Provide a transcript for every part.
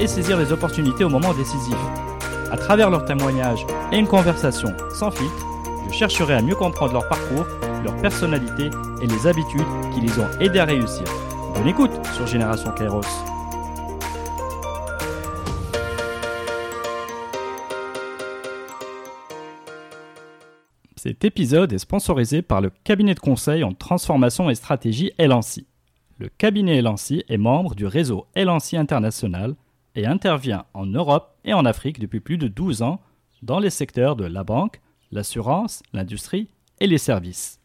et saisir les opportunités au moment décisif. À travers leurs témoignages et une conversation sans filtre, je chercherai à mieux comprendre leur parcours, leur personnalité et les habitudes qui les ont aidés à réussir. Bonne écoute sur Génération Kairos. Cet épisode est sponsorisé par le cabinet de conseil en transformation et stratégie Elancy. Le cabinet Elancy est membre du réseau Elancy International et intervient en Europe et en Afrique depuis plus de 12 ans dans les secteurs de la banque, l'assurance, l'industrie et les services.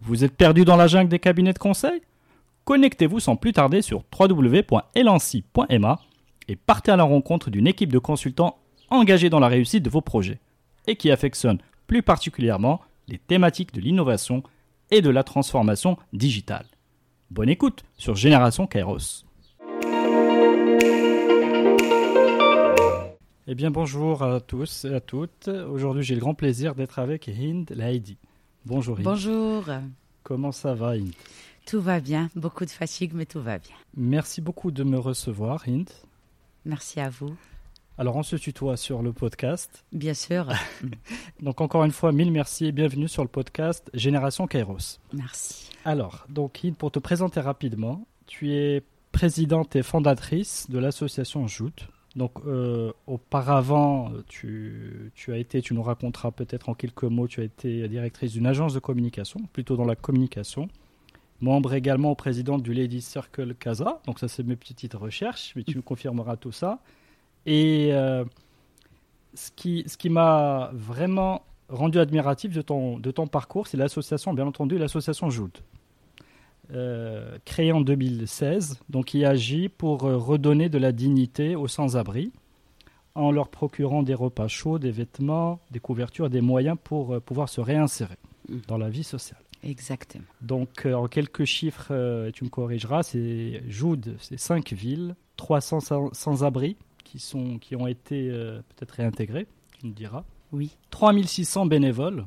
Vous êtes perdu dans la jungle des cabinets de conseil? Connectez-vous sans plus tarder sur www.elancy.ma et partez à la rencontre d'une équipe de consultants engagés dans la réussite de vos projets et qui affectionnent plus particulièrement les thématiques de l'innovation et de la transformation digitale. Bonne écoute sur Génération Kairos. Eh bien bonjour à tous et à toutes. Aujourd'hui j'ai le grand plaisir d'être avec Hind Laidi. Bonjour Hind. Bonjour. Comment ça va Hind? Tout va bien, beaucoup de fatigue mais tout va bien. Merci beaucoup de me recevoir Hind. Merci à vous. Alors on se tutoie sur le podcast. Bien sûr. donc encore une fois, mille merci et bienvenue sur le podcast Génération Kairos. Merci. Alors, donc Hind, pour te présenter rapidement, tu es présidente et fondatrice de l'association Joute. Donc euh, auparavant, tu, tu, as été, tu nous raconteras peut-être en quelques mots, tu as été directrice d'une agence de communication, plutôt dans la communication. Membre également au président du Ladies Circle Casa. Donc ça c'est mes petites recherches, mais tu nous confirmeras tout ça. Et euh, ce qui, ce qui m'a vraiment rendu admiratif de ton, de ton parcours, c'est l'association, bien entendu, l'association Joute. Euh, créée en 2016, donc qui agit pour euh, redonner de la dignité aux sans-abri en leur procurant des repas chauds, des vêtements, des couvertures, des moyens pour euh, pouvoir se réinsérer Mm. dans la vie sociale. Exactement. Donc, euh, en quelques chiffres, euh, tu me corrigeras, c'est Joude, c'est cinq villes, 300 sans- sans-abri qui, sont, qui ont été euh, peut-être réintégrés, tu me diras. Oui. 3600 bénévoles,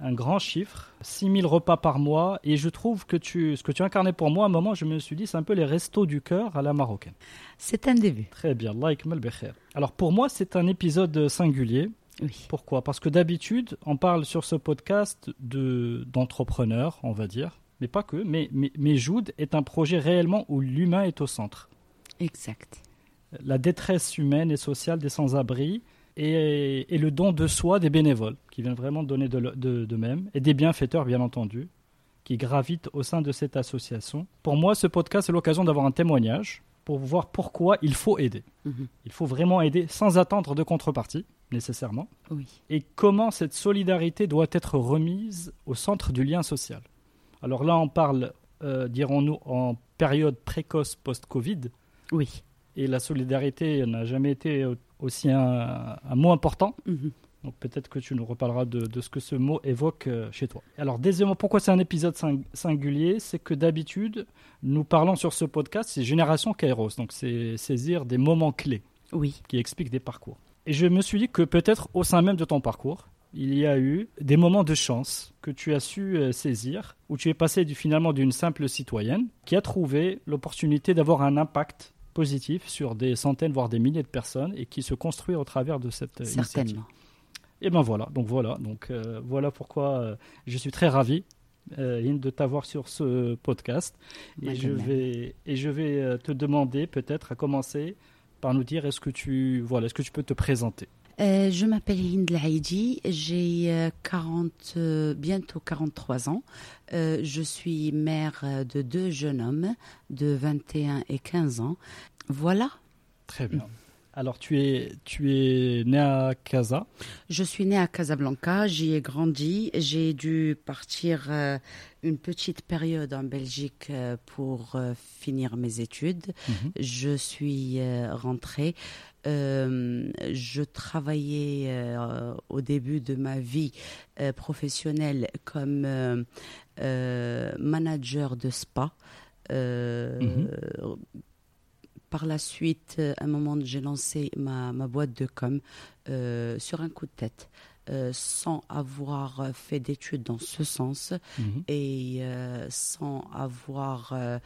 un grand chiffre, 6000 repas par mois, et je trouve que tu, ce que tu incarnais pour moi, à un moment, je me suis dit, c'est un peu les restos du cœur à la marocaine. C'est un début. Très bien, like Bekher. Alors pour moi, c'est un épisode singulier. Oui. Pourquoi? Parce que d'habitude, on parle sur ce podcast de d'entrepreneurs, on va dire, mais pas que. Mais, mais, mais Joud est un projet réellement où l'humain est au centre. Exact. La détresse humaine et sociale des sans-abri et, et le don de soi des bénévoles, qui viennent vraiment donner de, de, d'eux-mêmes, et des bienfaiteurs, bien entendu, qui gravitent au sein de cette association. Pour moi, ce podcast est l'occasion d'avoir un témoignage pour voir pourquoi il faut aider. Mhm. Il faut vraiment aider sans attendre de contrepartie, nécessairement Oui. et comment cette solidarité doit être remise au centre du lien social. Alors là, on parle, euh, dirons-nous, en période précoce post-Covid, Oui. et la solidarité n'a jamais été aussi un, un mot important. Mhm. Donc peut-être que tu nous reparleras de, de ce que ce mot évoque euh, chez toi. Alors deuxièmement, pourquoi c'est un épisode sing- singulier? C'est que d'habitude, nous parlons sur ce podcast, c'est Génération Kairos, donc c'est saisir des moments clés Oui. qui expliquent des parcours. Et je me suis dit que peut-être au sein même de ton parcours, il y a eu des moments de chance que tu as su euh, saisir, où tu es passé du- finalement d'une simple citoyenne qui a trouvé l'opportunité d'avoir un impact positif sur des centaines, voire des milliers de personnes, et qui se construit au travers de cette euh, initiative. Et ben voilà, donc voilà, donc euh, voilà pourquoi euh, je suis très ravi euh, de t'avoir sur ce podcast. Et Moi, je vais et je vais te demander peut-être à commencer par nous dire est-ce que tu voilà, est-ce que tu peux te présenter? Euh, je m'appelle Hind Laïdi, j'ai euh, 40, euh, bientôt 43 ans. Euh, je suis mère euh, de deux jeunes hommes de 21 et 15 ans. Voilà, Très bien. Alors tu es tu es né à Casa? Je suis née à Casablanca, j'y ai grandi. J'ai dû partir euh, une petite période en Belgique euh, pour euh, finir mes études. Mhm. Je suis euh, je travaillais au début de ma vie professionnelle comme manager de spa. Mhm. Par la suite, à un moment, j'ai lancé ma, ma, boîte de com sur un coup de tête. Euh, sans avoir fait d'études dans ce sens mhm. et euh, sans avoir euh,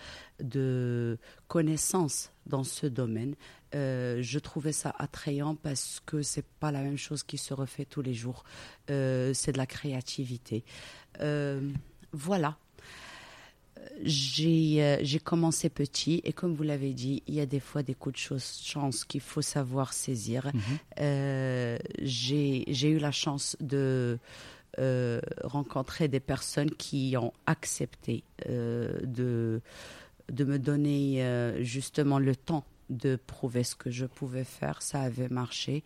de connaissances dans ce domaine. je trouvais ça attrayant parce que c'est pas la même chose qui se refait tous les jours. c'est de la créativité. voilà euh, j'ai commencé petit et comme vous l'avez dit, il y a des fois des coups de chance qu'il faut savoir saisir. Mhm. Euh, j'ai eu la chance de euh, rencontrer des personnes qui ont accepté de, de me donner justement le temps de prouver ce que je pouvais faire. Ça avait marché.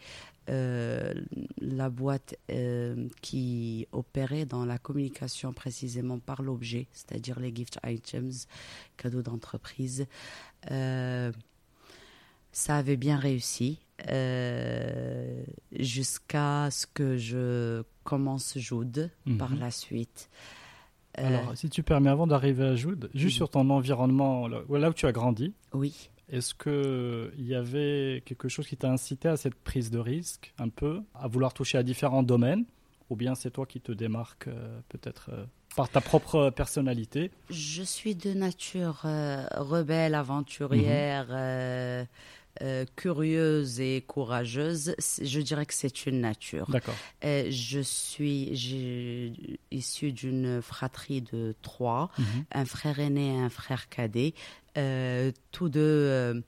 Euh, la boîte euh, qui opérait dans la communication précisément par l'objet, c'est-à-dire les gift items, cadeaux d'entreprise. Euh, ça avait bien réussi jusqu'à ce que je commence Jude par mhm. la suite. Alors, si tu permets, avant d'arriver à Jude, juste sur ton environnement, là, là où tu as grandi. Oui. Est-ce qu'il y avait quelque chose qui t'a incité à cette prise de risque, un peu, à vouloir toucher à différents domaines? Ou bien c'est toi qui te démarques euh, peut-être euh, par ta propre personnalité? Je suis de nature euh, rebelle, aventurière. Mhm. curieuse et courageuse, je dirais que c'est une nature. D'accord. je suis issue d'une fratrie de trois, mhm. un frère aîné et un frère cadet. Euh, tous deux euh,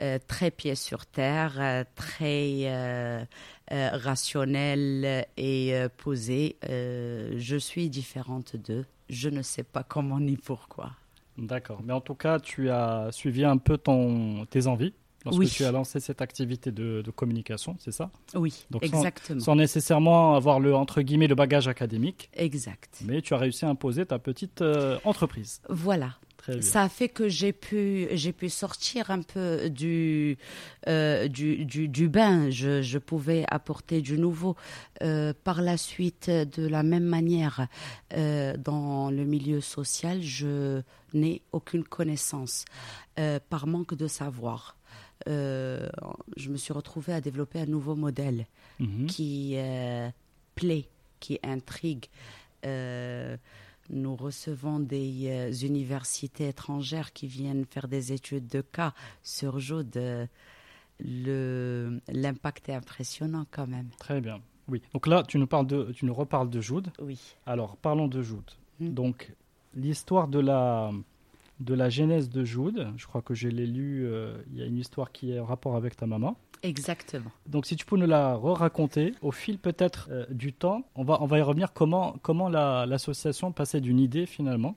euh, très pieds sur terre, très rationnels et posés. je suis différente d'eux. Je ne sais pas comment ni pourquoi. D'accord. Mais en tout cas, tu as suivi un peu ton, tes envies lorsque tu as lancé cette activité de, communication, c'est ça? Oui, exactement. Sans, nécessairement avoir le entre guillemets le bagage académique. Exact. Mais tu as réussi à imposer ta petite entreprise. Voilà, ça a fait que j'ai pu, j'ai pu sortir un peu du, euh, du, du, bain. Je, je, pouvais apporter du nouveau. Euh, par la suite, de la même manière, euh, dans le milieu social, je n'ai aucune connaissance par manque de savoir. je me suis retrouvée à développer un nouveau modèle mhm. qui plaît, qui intrigue nous recevons des euh, universités étrangères qui viennent faire des études de cas sur Jude. L'impact est impressionnant quand même. Très bien. Oui. Donc là, tu nous, parles de, tu nous reparles de Jude. Oui. Alors, parlons de Jude. Hmm. Donc, l'histoire de la, de la genèse de Jude, je crois que je l'ai lu, euh, il y a une histoire qui est en rapport avec ta maman. Exactement. Donc si tu peux nous la re-raconter, au fil peut-être euh, du temps, on va, on va y revenir comment, comment l'association passait d'une idée finalement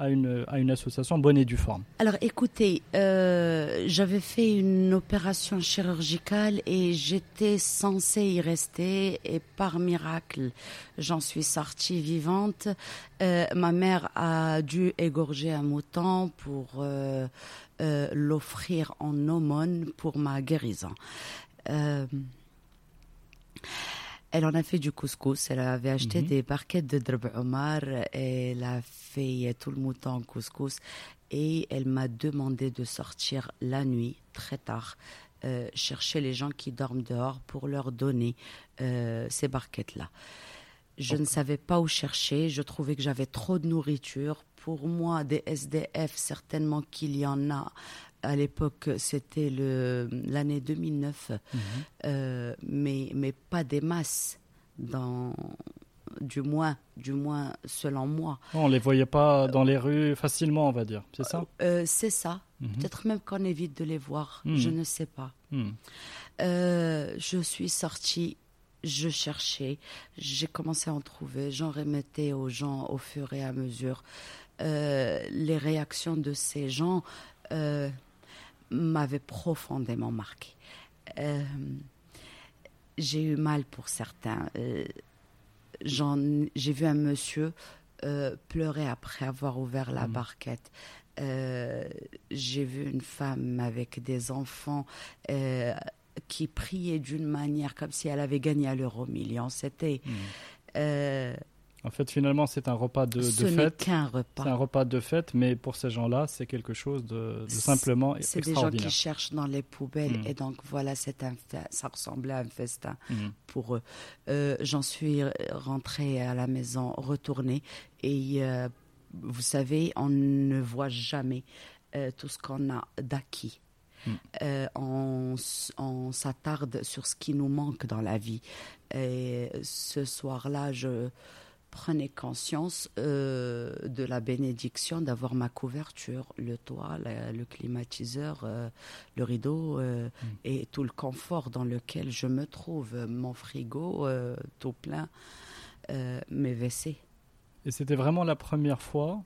à une, association bonne et due forme Alors écoutez, euh, j'avais fait une opération chirurgicale et j'étais censée y rester et par miracle, j'en suis sortie vivante. Euh, ma mère a dû égorger un mouton pour euh, l'offrir en aumône pour ma guérison. Euh, elle en a fait du couscous. Elle avait acheté mhm. des barquettes de drb omar. Elle a fait tout le mouton en couscous. Et elle m'a demandé de sortir la nuit, très tard, euh, chercher les gens qui dorment dehors pour leur donner ces barquettes-là. Je ne savais pas où chercher. Je trouvais que j'avais trop de nourriture pour moi, des SDF, certainement qu'il y en a. À l'époque, c'était l'année 2009, mhm. euh, mais, mais pas des masses, dans, du moins, du moins selon moi. On ne les voyait pas dans les rues facilement, on va dire, c'est ça? Euh, C'est ça. Mhm. Peut-être même qu'on évite de les voir, mhm. je ne sais pas. Euh, je suis sortie je cherchais, j'ai commencé à en trouver, j'en remettais aux gens au fur et à mesure. Euh, les réactions de ces gens euh, m'avaient profondément marqué. Euh, j'ai eu mal pour certains. j'ai vu un monsieur pleurer après avoir ouvert la mmh. barquette. j'ai vu une femme avec des enfants qui priait d'une manière comme si elle avait gagné à l'euro million. C'était. Hmm. En fait, finalement, c'est un repas de, de ce fête. qu'un C'est repas. un repas de fête, mais pour ces gens-là, c'est quelque chose de, de simplement C'est des gens qui cherchent dans les poubelles Mm. et donc voilà, c'est un ça ressemblait à un festin Mhm. pour eux. Euh, J'en suis rentrée à la maison, retournée et euh, vous savez, on ne voit jamais euh, tout ce qu'on a d'acquis. Mm. Euh, on s'attarde sur ce qui nous manque dans la vie. Et ce soir-là, je prenais conscience euh, de la bénédiction d'avoir ma couverture, le toit, la- le climatiseur, euh, le rideau euh, Mm. et tout le confort dans lequel je me trouve, mon frigo tout plein, mes WC. Et c'était vraiment la première fois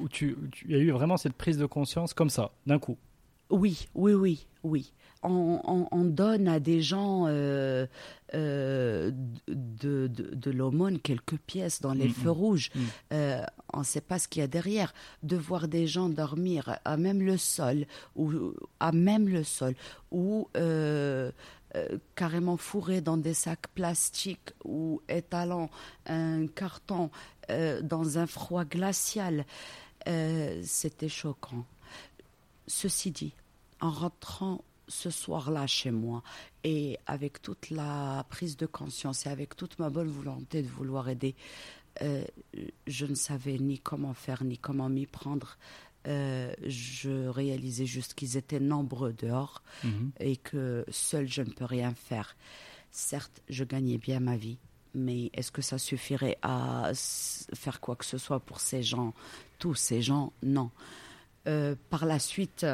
où tu, où tu il y a eu vraiment cette prise de conscience comme ça, d'un coup? Oui, oui, oui, oui. On, on- on donne à des gens euh, euh, de, de, de l'aumône quelques pièces dans les Mm, feux mm. rouges. Mm. Euh, on ne sait pas ce qu'il y a derrière. De voir des gens dormir à même le sol, ou à même le sol, ou carrément fourrés dans des sacs plastiques, ou étalant un carton dans un froid glacial. C'était choquant. Ceci dit, en rentrant ce soir-là chez moi et avec toute la prise de conscience et avec toute ma bonne volonté de vouloir aider, euh, je ne savais ni comment faire ni comment m'y prendre. Euh, je réalisais juste qu'ils étaient nombreux dehors Mhm. et que seul je ne peux rien faire. Certes, je gagnais bien ma vie, mais est-ce que ça suffirait à faire quoi que ce soit pour ces gens, tous ces gens? Non. Euh, par la suite,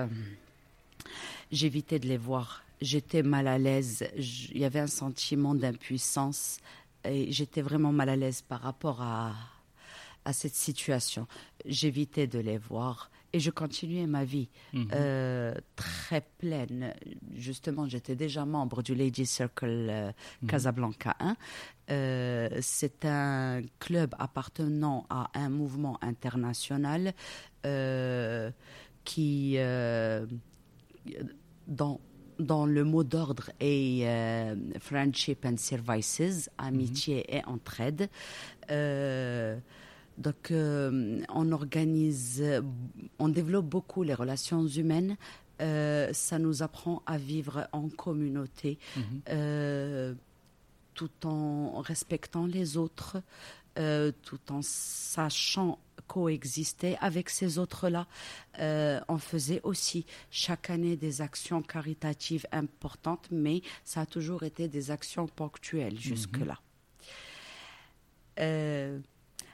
j'évitais de les voir. J'étais mal à l'aise. Il y avait un sentiment d'impuissance et j'étais vraiment mal à l'aise par rapport à, à cette situation. J'évitais de les voir et je continuais ma vie Mhm. euh, très pleine. Justement, j'étais déjà membre du Lady Circle euh, Mhm. Casablanca 1. Euh, c'est un club appartenant à un mouvement international qui, dans, dans le mot d'ordre est euh, Friendship and Services, amitié et entraide. Euh, donc, euh, on organise, on développe beaucoup les relations humaines. Euh, ça nous apprend à vivre en communauté, Mhm. tout en respectant les autres, euh, tout en sachant coexister avec ces autres-là. Euh, on faisait aussi chaque année des actions caritatives importantes, mais ça a toujours été des actions ponctuelles jusque-là. Euh,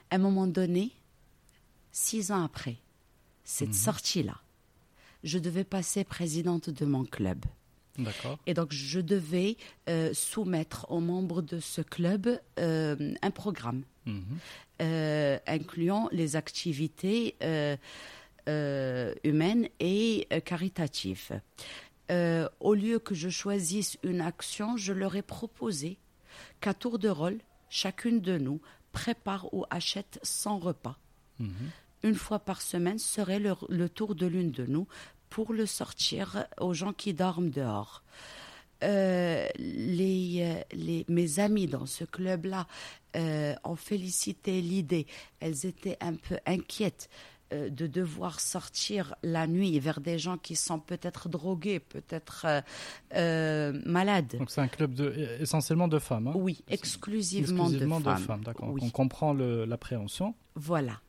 à un moment donné, six ans après cette Mhm. sortie-là, je devais passer présidente de mon club. Et donc, je devais euh, soumettre aux membres de ce club euh, un programme Mhm. Euh, incluant les activités euh, euh, humaines et caritatives. Au lieu que je choisisse une action, je leur ai proposé qu'à tour de rôle, chacune de nous prépare ou achète 100 repas. Mhm. Une fois par semaine serait le, le tour de l'une de nous pour le sortir aux gens qui dorment dehors. Euh, les, euh, les, mes amies dans ce club-là euh, ont félicité l'idée. Elles étaient un peu inquiètes euh, de devoir sortir la nuit vers des gens qui sont peut-être drogués, peut-être malades. Donc c'est un club de, essentiellement de femmes. hein? Oui, exclusivement, Exclusivement de femmes. d'accord. Oui. On comprend l'appréhension. Voilà.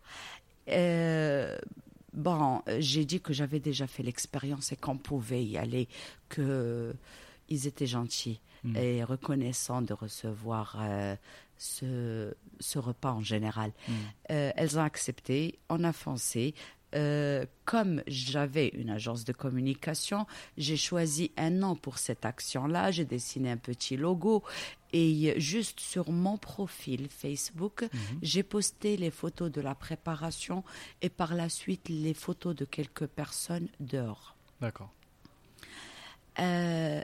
Bon, j'ai dit que j'avais déjà fait l'expérience et qu'on pouvait y aller, que ils étaient gentils Mm. et reconnaissants de recevoir euh, ce, ce repas en général. Mm. Euh, elles ont accepté, on a foncé. Euh, comme j'avais une agence de communication, j'ai choisi un nom pour cette action-là. J'ai dessiné un petit logo et juste sur mon profil Facebook, Mhm. j'ai posté les photos de la préparation et par la suite les photos de quelques personnes dehors. D'accord. Euh,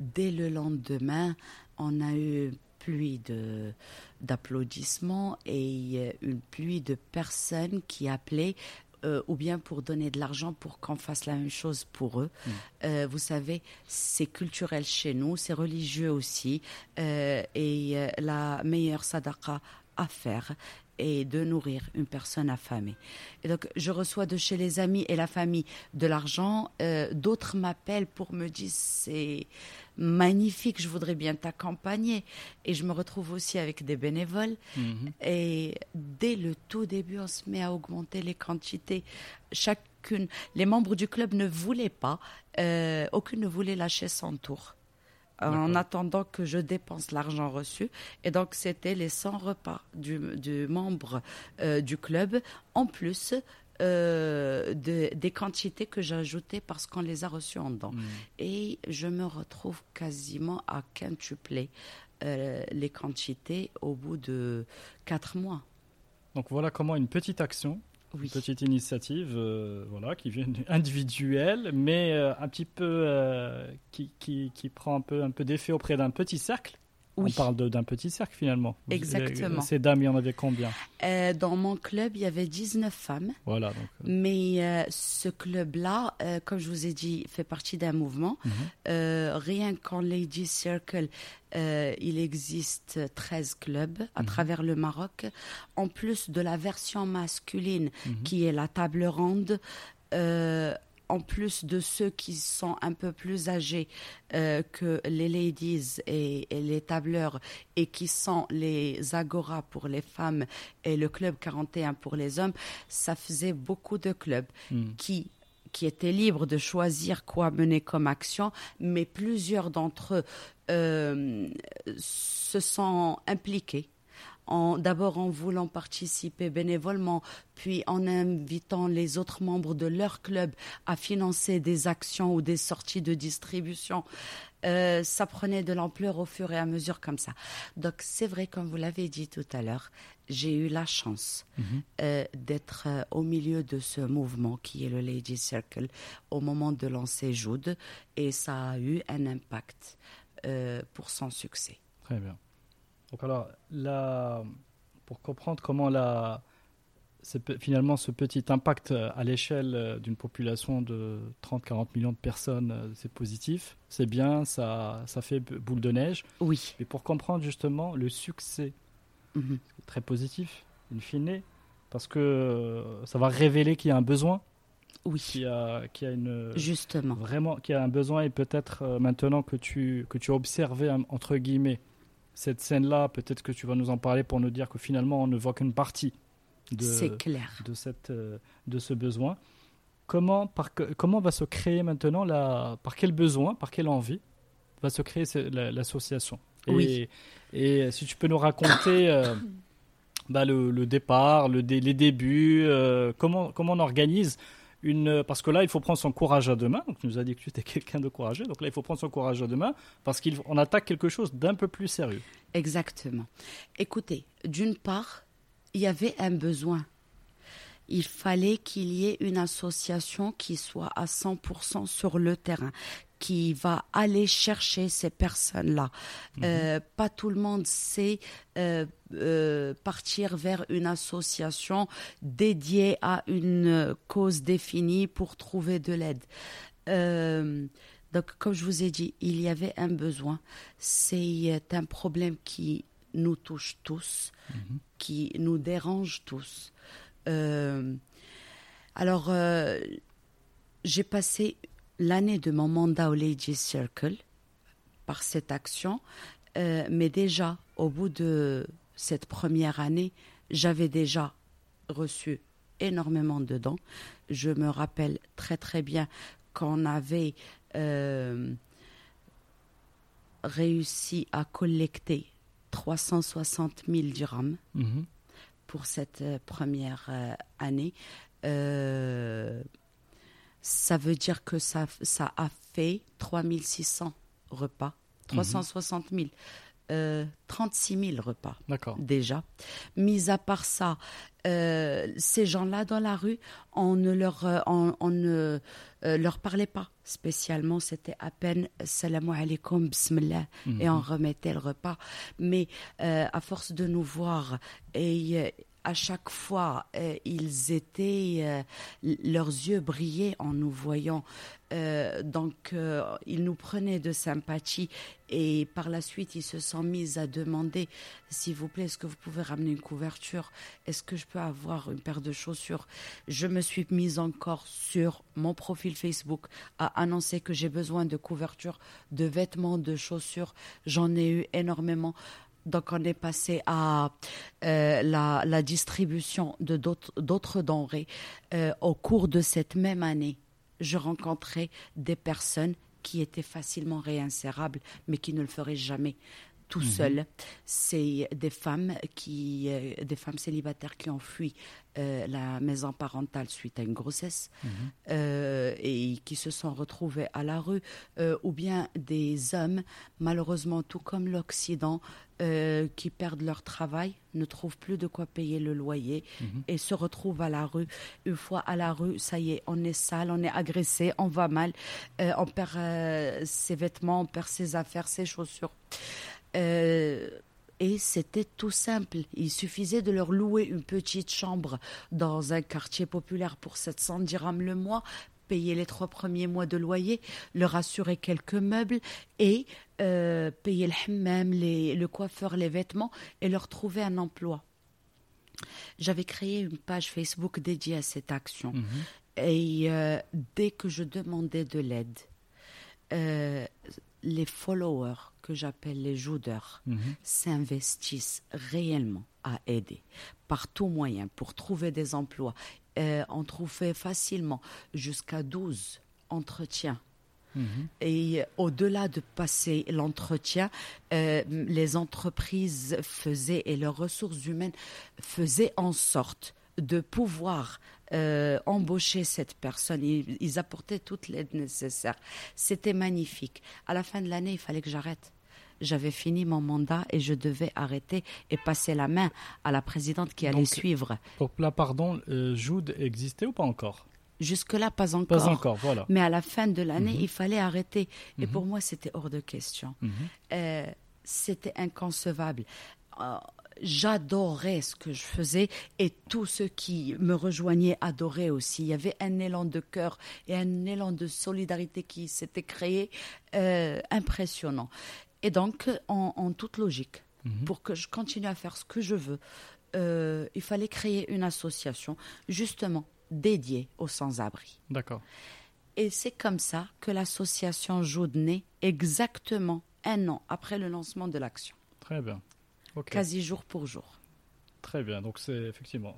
dès le lendemain, on a eu pluie de d'applaudissements et une pluie de personnes qui appelaient euh, ou bien pour donner de l'argent pour qu'on fasse la même chose pour eux. Mm. Euh, vous savez, c'est culturel chez nous, c'est religieux aussi, euh, et la meilleure sadaqa à faire est de nourrir une personne affamée. Et donc, je reçois de chez les amis et la famille de l'argent. Euh, D'autres m'appellent pour me dire c'est magnifique, je voudrais bien t'accompagner. Et je me retrouve aussi avec des bénévoles. Mhm. Et dès le tout début, on se met à augmenter les quantités. Chacune, les membres du club ne voulaient pas, euh, aucune ne voulait lâcher son tour. En attendant que je dépense l'argent reçu. Et donc, c'était les 100 repas du, du membre euh, du club, en plus euh, de- des quantités que j'ajoutais parce qu'on les a reçues en dents. Mhm. Et je me retrouve quasiment à quintupler euh, les quantités au bout de quatre mois. Donc voilà comment une petite action, Oui. une petite initiative, euh, voilà, qui vient individuelle, mais euh, un petit peu euh, qui, qui, qui prend un peu un peu d'effet auprès d'un petit cercle. Oui. On parle d'un petit cercle finalement. Exactement. Ces dames, il y en avait combien Euh, dans mon club, il y avait 19 femmes. Voilà. Donc, euh, Mais euh, ce club-là, euh, comme je vous ai dit, fait partie d'un mouvement. Mhm. Rien qu'en Lady Circle, il existe 13 clubs à Mhm. travers le Maroc. En plus de la version masculine, Mhm. qui est la table ronde, en plus de ceux qui sont un peu plus âgés euh, que les ladies et, et les tableurs et qui sont les agora pour les femmes et le club 41 pour les hommes, ça faisait beaucoup de clubs Mhm. qui qui étaient libres de choisir quoi mener comme action, mais plusieurs d'entre eux euh, se sont impliqués. D'abord en voulant participer bénévolement, puis en invitant les autres membres de leur club à financer des actions ou des sorties de distribution. Euh, ça prenait de l'ampleur au fur et à mesure comme ça. Donc c'est vrai, comme vous l'avez dit tout à l'heure, j'ai eu la chance Mhm. euh, d'être euh, au milieu de ce mouvement qui est le Lady Circle au moment de lancer Jude et ça a eu un impact pour son succès. Très bien. Donc alors, là, pour comprendre comment la, finalement ce petit impact euh, à l'échelle euh, d'une population de 30-40 millions de personnes, euh, c'est positif, c'est bien, ça, ça fait boule de neige. Oui. Mais pour comprendre justement le succès, c'est très positif, in fine, parce que ça va révéler qu'il y a un besoin, Oui. qu'il y a, qu'il y a une... Justement. Vraiment, qu'il y a un besoin et peut-être maintenant que tu, que tu as observé, hein, entre guillemets, cette scène-là, peut-être que tu vas nous en parler pour nous dire que finalement on ne voit qu'une partie de, clair. de, cette, euh, de ce besoin. Comment, par, comment va se créer maintenant, la, par quel besoin, par quelle envie va se créer l'association? Et, Oui. et si tu peux nous raconter euh, bah, le, le départ, le les débuts, euh, comment, comment on organise une... Parce que là, il faut prendre son courage à deux mains. Donc, tu nous as dit que tu étais quelqu'un de courageux. Donc là, il faut prendre son courage à deux mains parce qu'on attaque quelque chose d'un peu plus sérieux. Exactement. Écoutez, d'une part, il y avait un besoin. Il fallait qu'il y ait une association qui soit à 100% sur le terrain, qui va aller chercher ces personnes-là. Euh, pas tout le monde sait euh, euh, partir vers une association dédiée à une cause définie pour trouver de l'aide. Donc, comme je vous ai dit, il y avait un besoin. C'est un problème qui nous touche tous, qui nous dérange tous. Alors, j'ai passé l'année de mon mandat au Lady Circle par cette action, euh, mais déjà, au bout de cette première année, j'avais déjà reçu énormément de dons. Je me rappelle très très bien qu'on avait euh, réussi à collecter 360 000 dirhams Mhm. pour cette euh, première année. Euh, ça veut dire que ça, ça a fait 3600 repas, 360 000, euh, 36 000 repas déjà. Mis à part ça, euh, ces gens-là dans la rue, on ne leur, euh, on, on ne euh, leur parlait pas spécialement. C'était à peine salam alaikum, bismillah, et on remettait le repas. Mais à force de nous voir et à chaque fois, euh, ils étaient, euh, leurs yeux brillaient en nous voyant. Euh, donc, ils nous prenaient de sympathie et par la suite, ils se sont mis à demander, s'il vous plaît, est-ce que vous pouvez ramener une couverture? Est-ce que je peux avoir une paire de chaussures? Je me suis mise encore sur mon profil Facebook à annoncer que j'ai besoin de couverture, de vêtements, de chaussures. J'en ai eu énormément. Donc on est passé à euh, la, distribution de d'autres denrées. Euh, au cours de cette même année, je rencontrais des personnes qui étaient facilement réinsérables, mais qui ne le feraient jamais tout mhm. seul. C'est des femmes qui, euh, des femmes célibataires qui ont fui euh, la maison parentale suite à une grossesse mhm. euh, et qui se sont retrouvées à la rue, ou bien des hommes, malheureusement, tout comme l'Occident, qui perdent leur travail, ne trouvent plus de quoi payer le loyer mhm. et se retrouvent à la rue. Une fois à la rue, ça y est, on est sale, on est agressé, on va mal, on perd ses vêtements, on perd ses affaires, ses chaussures. Euh, et c'était tout simple. Il suffisait de leur louer une petite chambre dans un quartier populaire pour 700 dirhams le mois, payer les trois premiers mois de loyer, leur assurer quelques meubles et euh, payer le hammam, le coiffeur, les vêtements et leur trouver un emploi. J'avais créé une page Facebook dédiée à cette action. Mhm. Et euh, dès que je demandais de l'aide, les followers que j'appelle les joudeurs mhm. s'investissent réellement à aider par tout moyen pour trouver des emplois. Euh, on trouvait facilement jusqu'à 12 entretiens. Mhm. Et au-delà de passer l'entretien, euh, les entreprises faisaient et leurs ressources humaines faisaient en sorte de pouvoir euh, embaucher cette personne. Ils, apportaient toute l'aide nécessaire. C'était magnifique. À la fin de l'année, il fallait que j'arrête. J'avais fini mon mandat et je devais arrêter et passer la main à la présidente qui allait suivre. Donc là, pardon, euh, Jude existait ou pas encore? Jusque-là, pas encore. Pas encore, voilà. Mais à la fin de l'année, mhm. il fallait arrêter. Et mhm. pour moi, c'était hors de question. Mhm. Euh, c'était inconcevable j'adorais ce que je faisais et tous ceux qui me rejoignaient adoraient aussi. Il y avait un élan de cœur et un élan de solidarité qui s'était créé euh, impressionnant. Et donc, en, toute logique, mhm. pour que je continue à faire ce que je veux, euh, il fallait créer une association justement dédiée aux sans-abri. D'accord. Et c'est comme ça que l'association Joudney, exactement un an après le lancement de l'action. Très bien quasi jour pour jour. Très bien, donc c'est effectivement,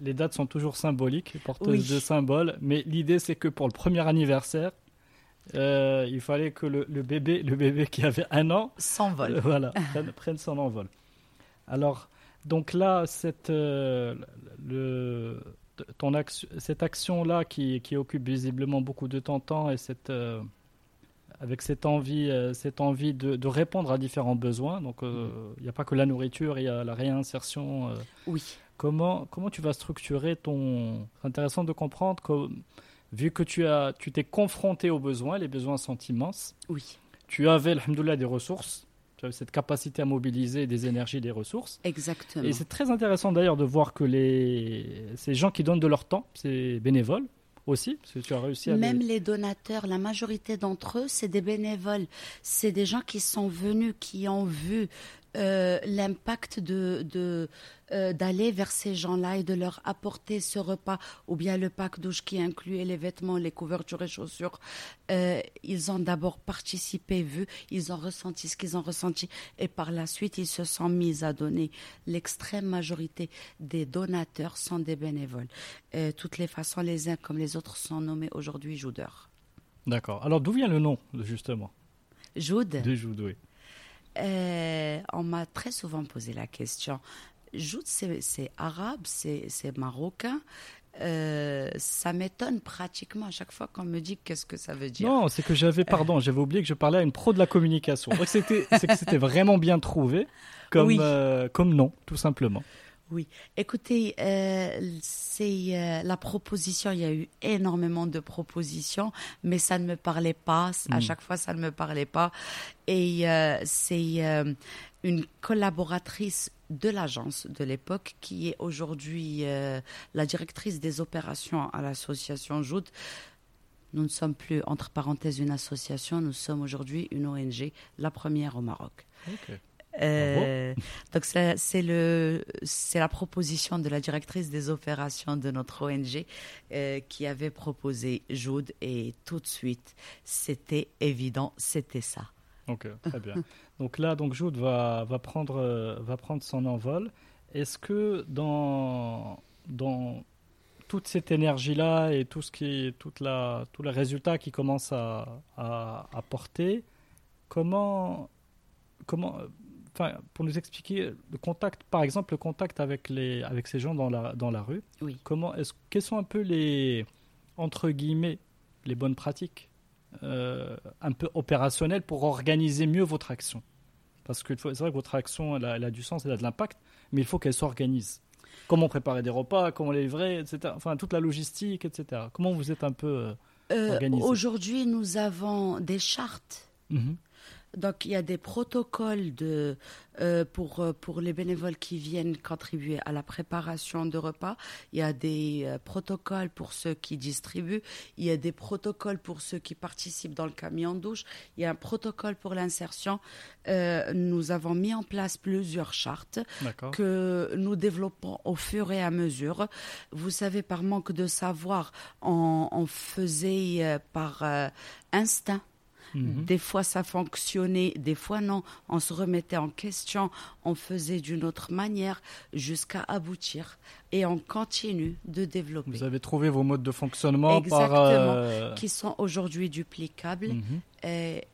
les, dates sont toujours symboliques, porteuses de symboles, mais l'idée c'est que pour le premier anniversaire, euh, il fallait que le, bébé, le bébé qui avait un an, s'envole, euh, voilà, prenne, son envol. Alors, donc là, cette, euh, le, ton action, cette action-là qui, qui, occupe visiblement beaucoup de ton temps et cette avec cette envie, cette envie de, répondre à différents besoins. Donc, euh, mm. il n'y a pas que la nourriture, il y a la réinsertion. Oui. Comment, comment tu vas structurer ton. C'est intéressant de comprendre que, vu que tu as, tu t'es confronté aux besoins, les besoins sont immenses. Oui. Tu avais, alhamdoulilah, des ressources. Tu avais cette capacité à mobiliser des énergies, des ressources. Exactement. Et c'est très intéressant d'ailleurs de voir que les, ces gens qui donnent de leur temps, c'est bénévoles, aussi parce que tu as réussi à Même les... donateurs, la majorité d'entre eux, c'est des bénévoles. C'est des gens qui sont venus, qui ont vu euh, l'impact de, de euh, d'aller vers ces gens-là et de leur apporter ce repas ou bien le pack douche qui incluait les vêtements, les couvertures et chaussures. Euh, ils ont d'abord participé, vu, ils ont ressenti ce qu'ils ont ressenti et par la suite ils se sont mis à donner. L'extrême majorité des donateurs sont des bénévoles. toutes les façons, les uns comme les autres sont nommés aujourd'hui joudeurs. D'accord. Alors d'où vient le nom justement? Joude. De Joude, oui. Euh, on m'a très souvent posé la question. Jout, c'est arabe, c'est marocain. Euh, ça m'étonne pratiquement à chaque fois qu'on me dit qu'est-ce que ça veut dire. Non, c'est que j'avais, pardon, j'avais oublié que je parlais à une pro de la communication. C'était, c'est que c'était vraiment bien trouvé comme, euh, comme nom, tout simplement. Oui, écoutez, euh, c'est euh, la proposition. Il y a eu énormément de propositions, mais ça ne me parlait pas. À mm. chaque fois, ça ne me parlait pas. Et euh, c'est une collaboratrice de l'agence de l'époque, qui est aujourd'hui la directrice des opérations à l'association Jout. Nous ne sommes plus, entre parenthèses, une association, nous sommes aujourd'hui une ONG, la première au Maroc. Euh, donc c'est le c'est la proposition de la directrice des opérations de notre ONG euh, qui avait proposé Joud et tout de suite c'était évident c'était ça. Ok très bien. donc là donc Joud va va prendre euh, va prendre son envol. Est-ce que dans dans toute cette énergie là et tout ce qui toute la tous les résultats qui commencent à, à, à porter comment comment enfin, pour nous expliquer le contact, par exemple, le contact avec, les, avec ces gens dans la, dans la rue. Oui. Comment, est-ce, quelles sont un peu les, entre guillemets, les bonnes pratiques euh, un peu opérationnelles pour organiser mieux votre action? Parce que c'est vrai que votre action, elle a, elle a, du sens, elle a de l'impact, mais il faut qu'elle s'organise. Comment préparer des repas, comment les livrer, etc. Enfin, toute la logistique, etc. Comment vous êtes un peu euh, euh, organisé? Aujourd'hui, nous avons des chartes. Mmh. Donc il y a des protocoles de, euh, pour, euh, pour les bénévoles qui viennent contribuer à la préparation de repas. Il y a des euh, protocoles pour ceux qui distribuent. Il y a des protocoles pour ceux qui participent dans le camion douche. Il y a un protocole pour l'insertion. Euh, nous avons mis en place plusieurs chartes que nous développons au fur et à mesure. Vous savez, par manque de savoir, on, on faisait par instinct Mhm. Des fois, ça fonctionnait, des fois, non. On se remettait en question, on faisait d'une autre manière jusqu'à aboutir. Et on continue de développer. Vous avez trouvé vos modes de fonctionnement Exactement, par, euh... qui sont aujourd'hui duplicables. Mhm. Et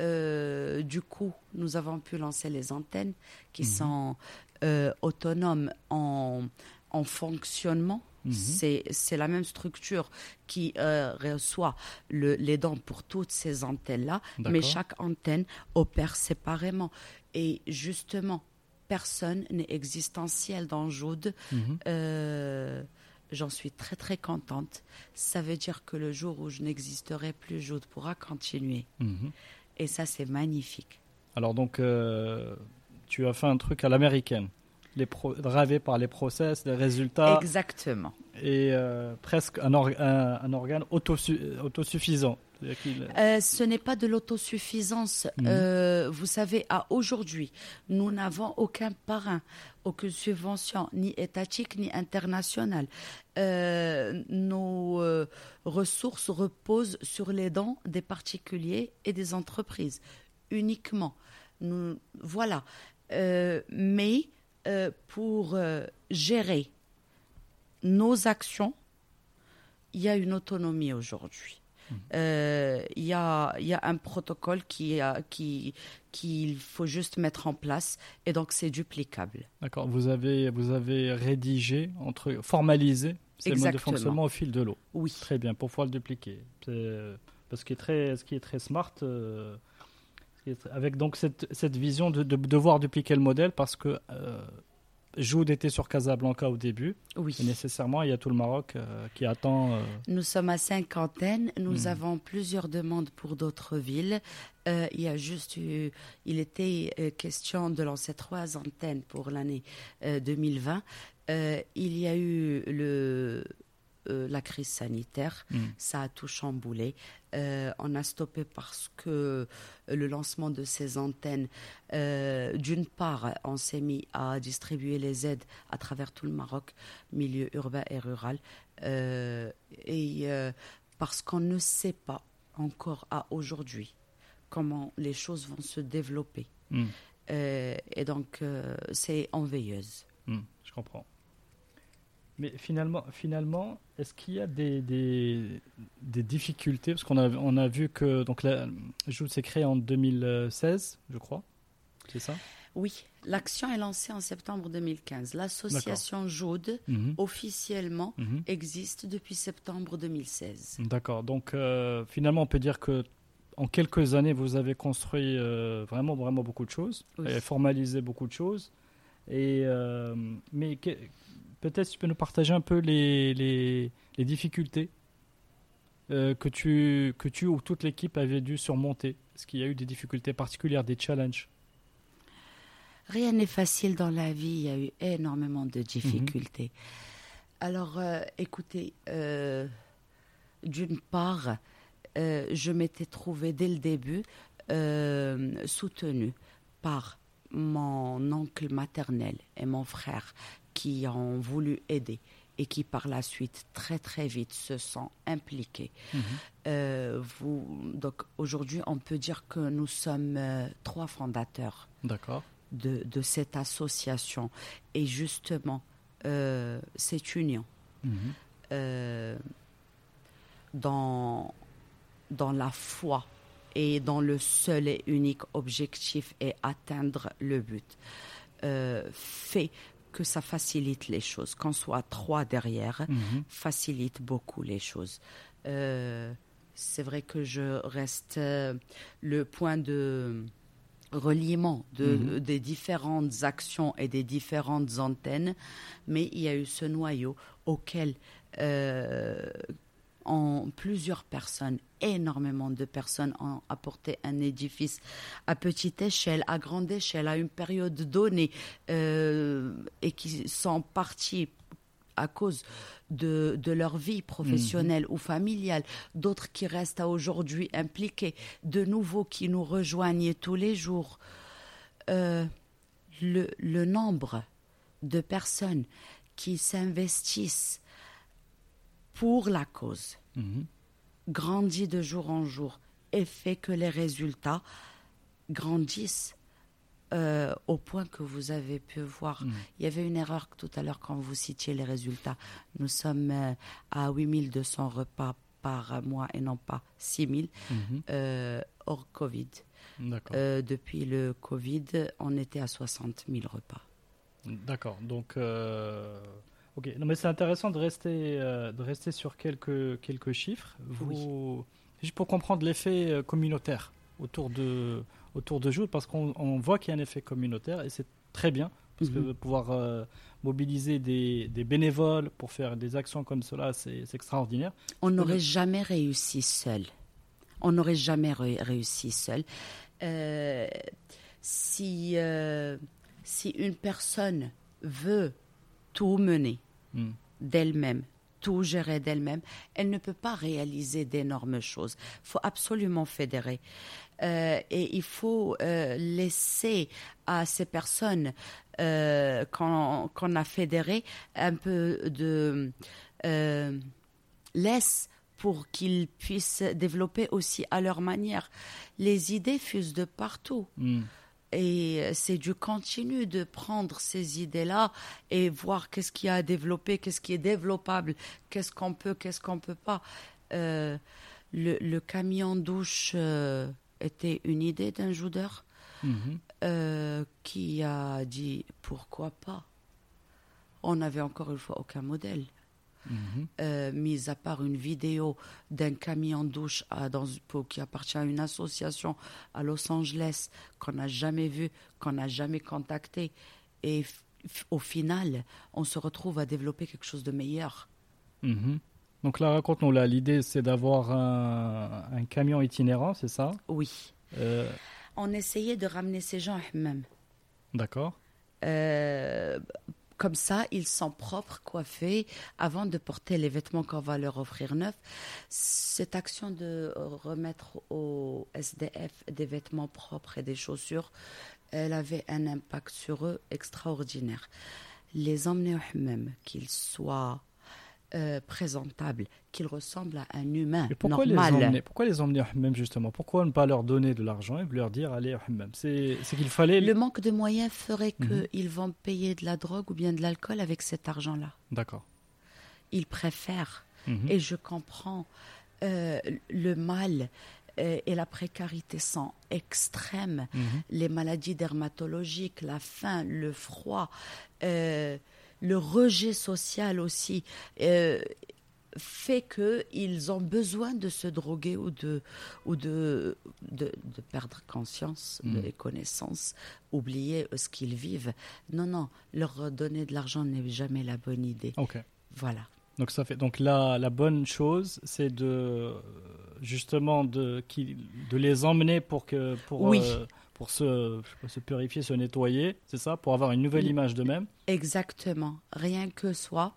euh, du coup, nous avons pu lancer les antennes qui mhm. sont euh, autonomes en, en fonctionnement Mhm. C'est la même structure qui euh, reçoit le, les dents pour toutes ces antennes-là, mais chaque antenne opère séparément. Et justement, personne n'est existentiel dans Joude. Mhm. Euh, j'en suis très très contente. Ça veut dire que le jour où je n'existerai plus, Joude pourra continuer. Mhm. Et ça, c'est magnifique. Alors donc, euh, tu as fait un truc à l'américaine les par les process, les résultats. Exactement. Et euh, presque un, un, organe autosuffisant. Euh, ce n'est pas de l'autosuffisance. Mhm. Euh, vous savez, à aujourd'hui, nous n'avons aucun parrain, aucune subvention, ni étatique ni internationale. nos ressources reposent sur les dons des particuliers et des entreprises uniquement. Nous, voilà. mais euh, pour euh, gérer nos actions, il y a une autonomie aujourd'hui. Mmh. Euh, il y, a, y, a, un protocole qui, qui, qu'il faut juste mettre en place et donc c'est duplicable. D'accord. Vous avez, vous avez rédigé, entre, formalisé ces modes de fonctionnement au fil de l'eau. Oui. Très bien, pour pouvoir le dupliquer. Parce qui est très, ce qui est très smart, avec donc cette, cette vision de, de, devoir dupliquer le modèle parce que euh, Joud était sur Casablanca au début. Oui. Et nécessairement, il y a tout le Maroc euh, qui attend. Euh... Nous sommes à cinquantaine. Nous mmh. avons plusieurs demandes pour d'autres villes. Euh, il y a juste eu, il était question de lancer trois antennes pour l'année 2020. Euh, il y a eu le euh, la crise sanitaire, mm. ça a tout chamboulé. Euh, on a stoppé parce que le lancement de ces antennes, euh, d'une part, on s'est mis à distribuer les aides à travers tout le Maroc, milieu urbain et rural, et parce qu'on ne sait pas encore à aujourd'hui comment les choses vont se développer. Mm. et donc, c'est en veilleuse. Mm, je comprends. Mais finalement, finalement est-ce qu'il y a des, des, des difficultés? Parce qu'on a, on a vu que donc, la Joule s'est créée en 2016, je crois. C'est ça? Oui, l'action est lancée en septembre 2015. L'association Jaude, mmh. officiellement, mmh. existe depuis septembre 2016. D'accord. Donc, euh, finalement, on peut dire que en quelques années, vous avez construit euh, vraiment, vraiment beaucoup de choses, oui. et formalisé beaucoup de choses. Et, euh, mais que, peut-être tu peux nous partager un peu les, les, les difficultés euh, que, tu, que tu ou toute l'équipe avait dû surmonter. Est-ce qu'il y a eu des difficultés particulières, des challenges? Rien n'est facile dans la vie, il y a eu énormément de difficultés. Alors, euh, écoutez, euh, d'une part, je m'étais trouvée dès le début soutenue par mon oncle maternel et mon frère qui ont voulu aider et qui par la suite très très vite se sont impliqués. Mhm. vous, donc aujourd'hui, on peut dire que nous sommes trois fondateurs. De, de cette association. Et justement, euh, cette union mhm. euh, dans, dans la foi et dans le seul et unique objectif est atteindre le but, euh, fait que ça facilite les choses. Qu'on soit trois derrière, mhm. facilite beaucoup les choses. c'est vrai que je reste le point de reliement de, mhm. des différentes actions et des différentes antennes, mais il y a eu ce noyau auquel euh, en plusieurs personnes, énormément de personnes ont apporté un édifice à petite échelle, à grande échelle, à une période donnée, euh, et qui sont partis à cause de, de leur vie professionnelle mhm. ou familiale, d'autres qui restent à aujourd'hui impliqués, de nouveaux qui nous rejoignent tous les jours. Euh, le, le nombre de personnes qui s'investissent pour la cause mhm. grandit de jour en jour et fait que les résultats grandissent euh, au point que vous avez pu voir. Mm. Il y avait une erreur tout à l'heure quand vous citiez les résultats. Nous sommes euh, à 8200 repas par mois et non pas 6000 mm-hmm. euh, hors Covid. depuis le Covid, on était à 60 000 repas. D'accord. Donc, ok. Non, mais c'est intéressant de rester, de rester sur quelques, quelques chiffres. Vous, Juste pour comprendre l'effet communautaire autour de, autour de Joule parce qu'on voit qu'il y a un effet communautaire et c'est très bien parce que mhm. pouvoir euh, mobiliser des, bénévoles pour faire des actions comme cela, c'est extraordinaire. On n'aurait jamais réussi seul. On n'aurait jamais réussi seul. Euh, si, euh, si une personne veut tout mener hmm. d'elle-même, tout gérer d'elle-même, elle ne peut pas réaliser d'énormes choses. Il faut absolument fédérer. Euh, et il faut euh, laisser à ces personnes euh, qu'on a fédérées un peu de laisse pour qu'ils puissent développer aussi à leur manière. Les idées fusent de partout. Hmm. Et euh, c'est du continu de prendre ces idées-là et voir qu'est-ce qu'il y a à développer, qu'est-ce qui est développable, qu'est-ce qu'on peut, qu'est-ce qu'on peut pas. Euh, le, camion douche euh, était une idée d'un joudeur mhm. qui a dit pourquoi pas. On n'avait encore une fois aucun modèle. Euh, mis à part une vidéo d'un camion douche à, dans, qui appartient à une association à Los Angeles qu'on n'a jamais vu, qu'on n'a jamais contacté. Et au final, on se retrouve à développer quelque chose de meilleur. Mhm. Donc là, raconte-nous, là, l'idée c'est d'avoir un, camion itinérant, c'est ça? Oui. Euh, on essayait de ramener ces gens à Hammam. D'accord. Euh, comme ça, ils sont propres, coiffés, avant de porter les vêtements qu'on va leur offrir neufs. Cette action de remettre au SDF des vêtements propres et des chaussures, elle avait un impact sur eux extraordinaire. Les emmener au même, qu'ils soient euh, présentable, qu'il ressemble à un humain pourquoi normal. Les emmener, pourquoi les emmener au hammam justement? Pourquoi ne pas leur donner de l'argent et leur dire allez au hammam C'est qu'il fallait... Le manque de moyens ferait mhm. qu'ils vont payer de la drogue ou bien de l'alcool avec cet argent-là. D'accord. Ils préfèrent. Mhm. Et je comprends euh, le mal euh, et la précarité sont extrêmes. Mhm. Les maladies dermatologiques, la faim, le froid le rejet social aussi euh, fait qu'ils ont besoin de se droguer ou de, ou de, de, perdre conscience, de mm. connaissances, oublier ce qu'ils vivent. Non, non, leur donner de l'argent n'est jamais la bonne idée. Ok. Voilà. Donc ça fait donc la, la bonne chose, c'est de justement de, de les emmener pour que pour, oui. Euh, pour se, se purifier, se nettoyer, c'est ça, pour avoir une nouvelle image d'eux-mêmes. Exactement. Rien que soi,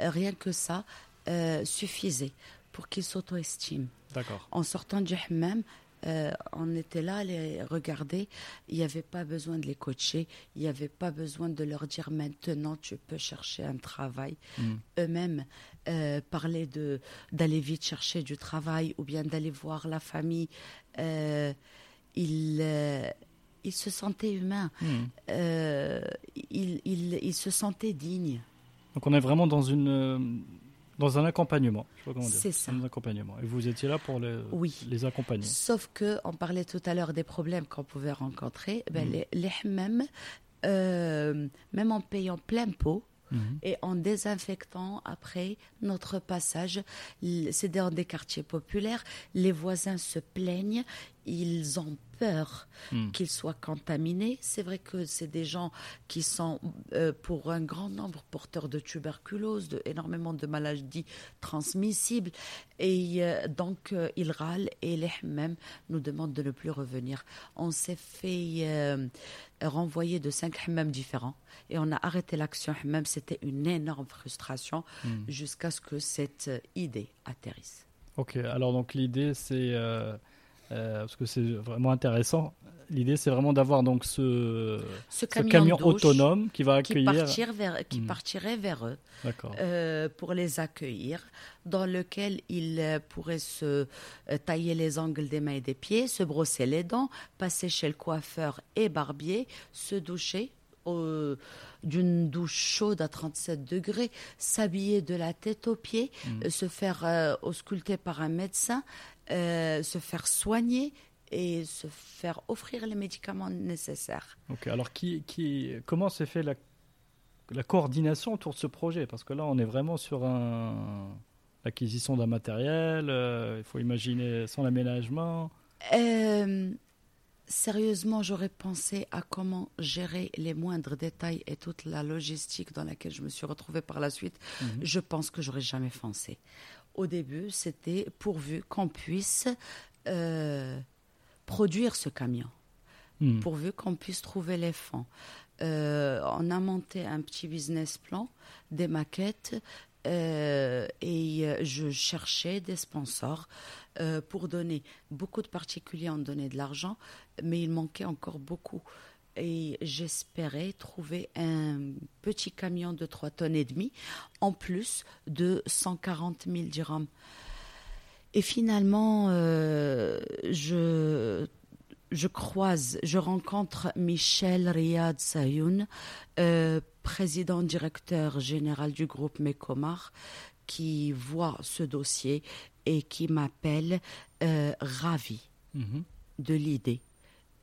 euh, rien que ça euh, suffisait pour qu'ils s'auto-estiment. D'accord. En sortant du hammam, euh, on était là à les regarder. Il n'y avait pas besoin de les coacher. Il n'y avait pas besoin de leur dire maintenant tu peux chercher un travail. Hmm. Eux-mêmes euh, parlaient de d'aller vite chercher du travail ou bien d'aller voir la famille. Euh, ils ils se. Hmm. Euh, ils, ils, ils se sentaient dignes. Donc on est vraiment dans une euh, dans un accompagnement. C'est ça. Un accompagnement. Et vous étiez là pour les, Oui. les accompagner. Sauf que, on parlait tout à l'heure des problèmes qu'on pouvait rencontrer. Ben, Mhm. les, les hammams, euh, même en payant plein pot Mhm. et en désinfectant après notre passage, c'est dans des quartiers populaires, les voisins se plaignent, ils ont peur Mhm. qu'ils soient contaminés. C'est vrai que c'est des gens qui sont, euh, pour un grand nombre, porteurs de tuberculose, de énormément de maladies transmissibles. Et euh, donc, euh, ils râlent et les hammams nous demandent de ne plus revenir. On s'est fait renvoyer de cinq hammams différents et on a arrêté l'action hammam. C'était une énorme frustration Mhm. jusqu'à ce que cette idée atterrisse. Ok, alors donc l'idée c'est, euh, parce que c'est vraiment intéressant, l'idée c'est vraiment d'avoir donc ce, Ce ce camion, autonome qui va qui, accueillir. partir vers, qui Mhm. partirait vers eux. Euh, pour les accueillir, dans lequel ils euh, pourraient se tailler les angles des mains et des pieds, se brosser les dents, passer chez le coiffeur et barbier, se doucher d'une douche chaude à 37 degrés, s'habiller de la tête aux pieds, euh, se faire euh, ausculter par un médecin, euh, se faire soigner et se faire offrir les médicaments nécessaires. Ok, alors qui, qui, comment s'est fait la, la coordination autour de ce projet? Parce que là, on est vraiment sur un, l'acquisition d'un matériel, euh, il faut imaginer son aménagement. Euh, sérieusement, j'aurais pensé à comment gérer les moindres détails et toute la logistique dans laquelle je me suis retrouvée par la suite. Mhm. Je pense que j'aurais jamais pensé. Au début, c'était pourvu qu'on puisse euh, produire ce camion, Hmm. pourvu qu'on puisse trouver les fonds. Euh, on a monté un petit business plan, des maquettes, euh, et je cherchais des sponsors pour donner. Beaucoup de particuliers ont donné de l'argent, mais il manquait encore beaucoup. Et j'espérais trouver un petit camion de 3 tonnes et demie, en plus de 140 000 dirhams. Et finalement, euh, je, je croise, je rencontre Michel Riyad Sayoun, euh, président directeur général du groupe Mecomar, qui voit ce dossier et qui m'appelle euh, ravi Mhm. de l'idée.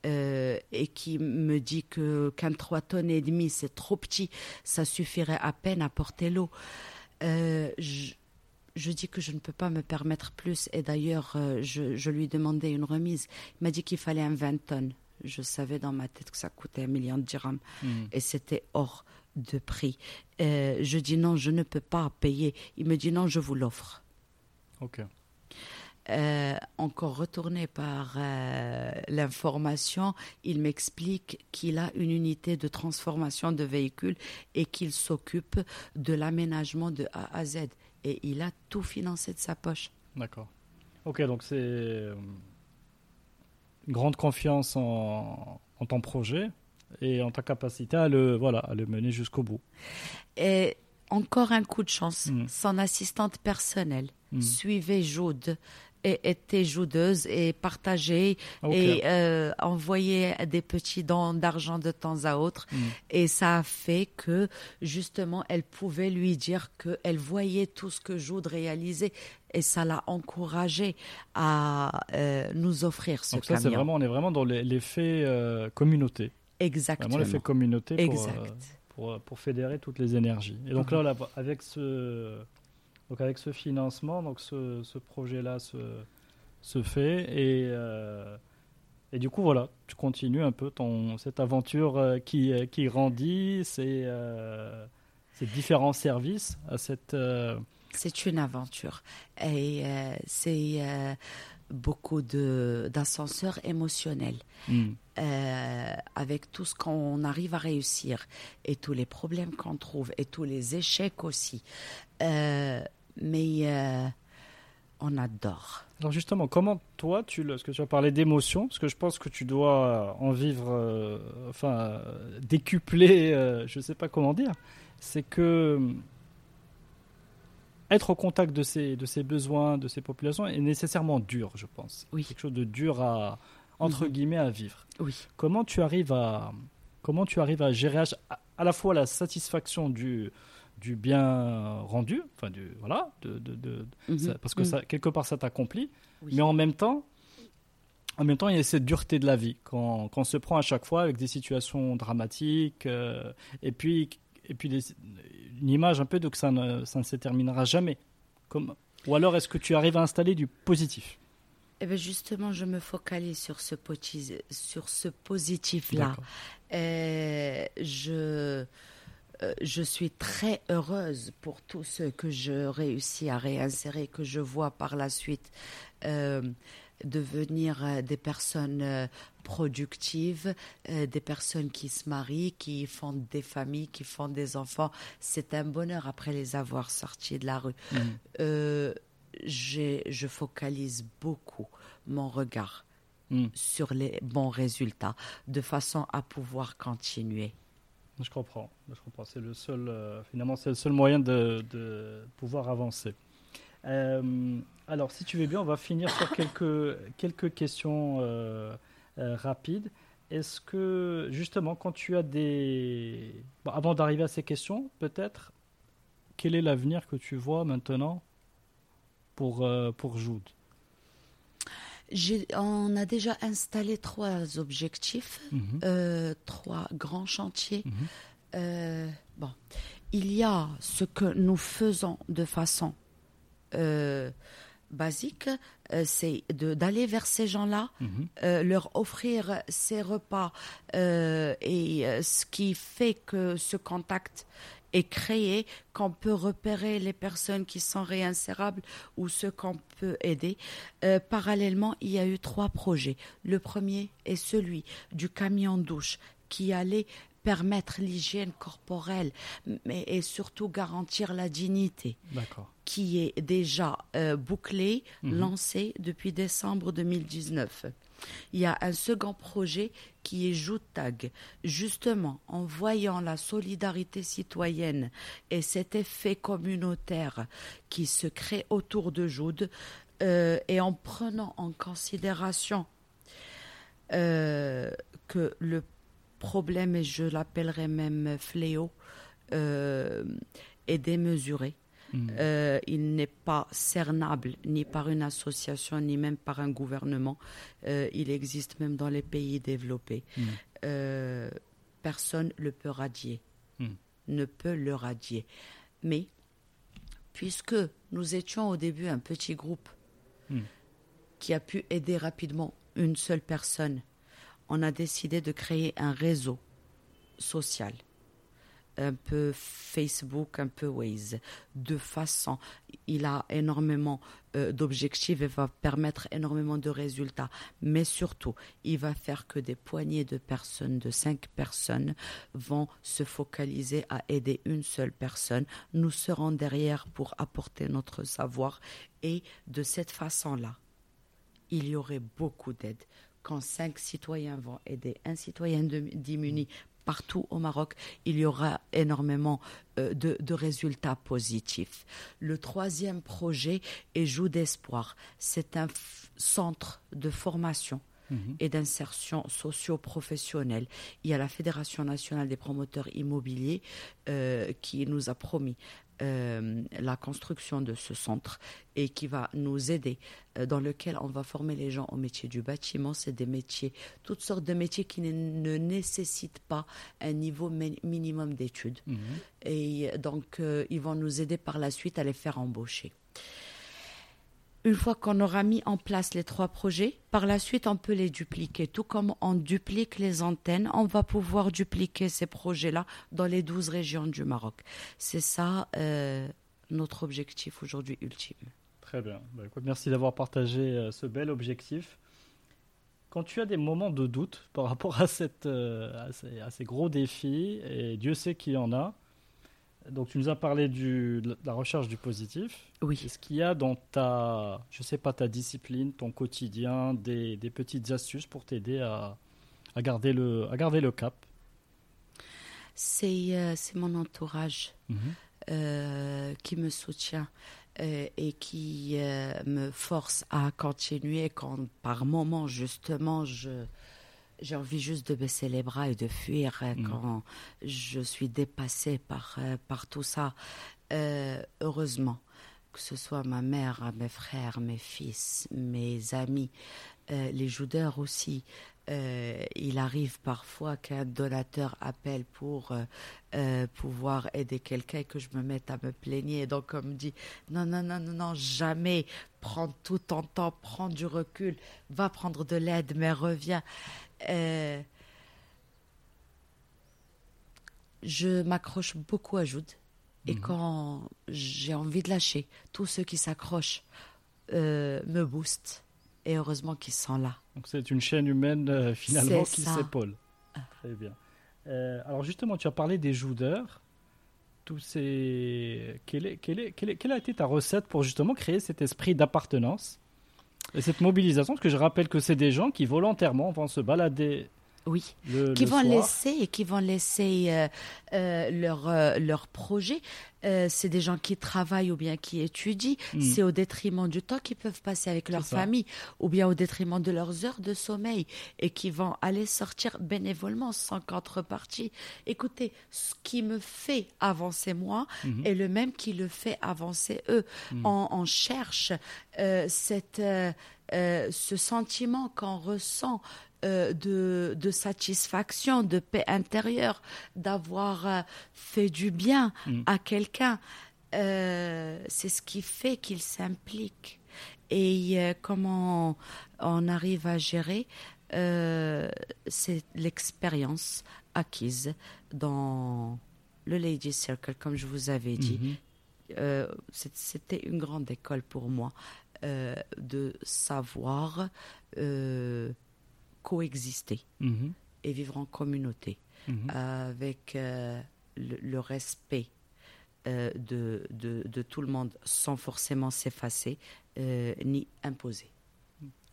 Euh, et qui me dit que qu'un 3 tonnes et demi c'est trop petit, ça suffirait à peine à porter l'eau. Euh, je, je dis que je ne peux pas me permettre plus et d'ailleurs euh, je, je lui demandais une remise. Il m'a dit qu'il fallait un 20 tonnes. Je savais dans ma tête que ça coûtait un million de dirhams Mhm. et c'était hors de prix. Euh, je dis non, je ne peux pas payer. Il me dit non, je vous l'offre. Ok. Euh, encore retourné par euh, l'information, il m'explique qu'il a une unité de transformation de véhicules et qu'il s'occupe de l'aménagement de A à Z. Et il a tout financé de sa poche. D'accord. Ok, donc c'est euh, une grande confiance en, en ton projet et en ta capacité à le, voilà, à le mener jusqu'au bout. Et encore un coup de chance, Mm. son assistante personnelle Mhm. suivait Joude et était joudeuse et partageait Ok. et euh, envoyait des petits dons d'argent de temps à autre. Mhm. Et ça a fait que, justement, elle pouvait lui dire qu'elle voyait tout ce que Joude réalisait. Et ça l'a encouragé à euh, nous offrir ce Donc ça, c'est camion. vraiment, on est vraiment dans l'effet euh, communauté. Exactement. Vraiment l'effet communauté pour, exact. euh, pour, pour fédérer toutes les énergies. Et donc Mhm. là, là, avec ce, donc avec ce financement, donc ce, projet-là se, fait et, euh, et du coup voilà, tu continues un peu ton, cette aventure euh, qui, euh, qui grandit, ces, différents services à cette, C'est une aventure. Et c'est beaucoup d'ascenseurs émotionnels. Hmm. avec tout ce qu'on arrive à réussir et tous les problèmes qu'on trouve et tous les échecs aussi. mais on adore. Alors justement, comment toi, tu ce que tu as parlé d'émotion, parce que je pense que tu dois en vivre, euh, enfin, décupler, euh, je ne sais pas comment dire, c'est que être au contact de ces, de ces besoins, de ces populations est nécessairement dur, je pense. Oui. Quelque chose de dur à, entre mhm. guillemets, à vivre. Oui. Comment tu arrives à, comment tu arrives à gérer à la fois la satisfaction du, du bien rendu, enfin du voilà, de, de, mhm. parce que mhm. ça, quelque part ça t'accomplit, mais en même temps, en même temps il y a cette dureté de la vie quand, quand on se prend à chaque fois avec des situations dramatiques euh, et puis et puis une image un peu de que ça ne, ça ne se terminera jamais. Comme, ou alors est-ce que tu arrives à installer du positif? Eh bien justement, je me focalise sur ce, sur ce positif-là. Euh, je, euh, je suis très heureuse pour tous ceux que je réussis à réinsérer, que je vois par la suite euh, devenir euh, des personnes productives, des personnes qui se marient, qui font des familles, qui font des enfants. C'est un bonheur après les avoir sortis de la rue. Mmh. je focalise beaucoup mon regard mmh. sur les bons résultats de façon à pouvoir continuer. Je comprends, je comprends. C'est le seul, euh, finalement, c'est le seul moyen de, de pouvoir avancer. Euh, alors, si tu veux bien, on va finir sur quelques, quelques questions euh, rapides. Est-ce que, justement, quand tu as des... avant d'arriver à ces questions, peut-être, quel est l'avenir que tu vois maintenant pour, pour Jude on a déjà installé trois objectifs, mhm. euh, trois grands chantiers. Mhm. Euh, bon, il y a ce que nous faisons de façon euh, basique, c'est d'aller vers ces gens-là, mhm. leur offrir ces repas et ce qui fait que ce contact est créé, qu'on peut repérer les personnes qui sont réinsérables ou ceux qu'on peut aider. Euh, parallèlement, il y a eu trois projets. Le premier est celui du camion douche qui allait permettre l'hygiène corporelle, mais et surtout garantir la dignité, qui est déjà euh, bouclé, mhm. lancé depuis décembre 2019. Il y a un second projet qui est Joutag. Justement, en voyant la solidarité citoyenne et cet effet communautaire qui se crée autour de Joude, euh, et en prenant en considération euh, que le problème, et je l'appellerais même fléau, euh, est démesuré. Mm. Euh, il n'est pas cernable ni par une association ni même par un gouvernement. Euh, il existe même dans les pays développés. Mm. Euh, personne ne le peut radier, mm. ne peut le radier. Mais puisque nous étions au début un petit groupe qui a pu aider rapidement une seule personne, on a décidé de créer un réseau social un peu Facebook, un peu Waze, de façon, il a énormément euh, d'objectifs et va permettre énormément de résultats. Mais surtout, il va faire que des poignées de personnes, de cinq personnes, vont se focaliser à aider une seule personne. Nous serons derrière pour apporter notre savoir et de cette façon-là, il y aurait beaucoup d'aide quand cinq citoyens vont aider un citoyen démuni partout au Maroc, il y aura énormément euh, de, résultats positifs. Le troisième projet est Joue d'espoir. C'est un centre de formation mhm. et d'insertion socio-professionnelle. Il y a la Fédération nationale des promoteurs immobiliers euh, qui nous a promis euh, la construction de ce centre et qui va nous aider, euh, dans lequel on va former les gens au métier du bâtiment. C'est des métiers, toutes sortes de métiers qui ne, nécessitent pas un niveau minimum d'études. Mhm. Et donc, euh, ils vont nous aider par la suite à les faire embaucher. Une fois qu'on aura mis en place les trois projets, par la suite, on peut les dupliquer. Tout comme on duplique les antennes, on va pouvoir dupliquer ces projets-là dans les 12 régions du Maroc. C'est ça euh, notre objectif aujourd'hui ultime. Très bien. Bah, merci d'avoir partagé euh, ce bel objectif. Quand tu as des moments de doute par rapport à, euh, à, ces, gros défis, et Dieu sait qu'il y en a, donc tu nous as parlé du, de la recherche du positif. Oui. Est-ce qu'il y a dans ta, je sais pas, ta discipline, ton quotidien, des, des petites astuces pour t'aider à, à, garder le, à garder le cap? C'est euh, mon entourage mhm. euh, qui me soutient. Euh, et qui me force à continuer quand par moment justement je j'ai envie juste de baisser les bras et de fuir euh, mm. quand je suis dépassée par par tout ça heureusement que ce soit ma mère, mes frères, mes fils, mes amis, les joudeurs aussi, euh, il arrive parfois qu'un donateur appelle pour euh, euh, pouvoir aider quelqu'un et que je me mette à me plaigner. Donc on me dit non, non, non, non, non, jamais. Prends tout ton temps, prends du recul, va prendre de l'aide, mais reviens. je m'accroche beaucoup à Jude. Et mhm. quand j'ai envie de lâcher, tous ceux qui s'accrochent me boostent. Et heureusement qu'ils sont là. Donc c'est une chaîne humaine euh, finalement qui s'épaule. Très bien. Euh, alors justement, tu as parlé des joudeurs. Tous ces... Quelle, est, quelle, est, quelle, a été ta recette pour justement créer cet esprit d'appartenance et cette mobilisation? Parce que je rappelle que c'est des gens qui volontairement vont se balader oui, qui vont laisser et qui vont laisser euh, euh, leur euh, leur projet. c'est des gens qui travaillent ou bien qui étudient. Mm. C'est au détriment du temps qu'ils peuvent passer avec leur famille ou bien au détriment de leurs heures de sommeil et qui vont aller sortir bénévolement sans contrepartie. Écoutez, ce qui me fait avancer moi mm-hmm. est le même qui le fait avancer eux. Mm. On, cherche cette ce sentiment qu'on ressent euh, de, satisfaction, de paix intérieure, d'avoir euh, fait du bien mm. à quelqu'un. Euh, c'est ce qui fait qu'il s'implique. Et comment on arrive à gérer, c'est l'expérience acquise dans le Lady Circle, comme je vous avais dit. Mm-hmm. C'était une grande école pour moi de savoir coexister mhm. et vivre en communauté mhm. avec euh, le, respect euh, de, de, tout le monde sans forcément s'effacer euh, ni imposer.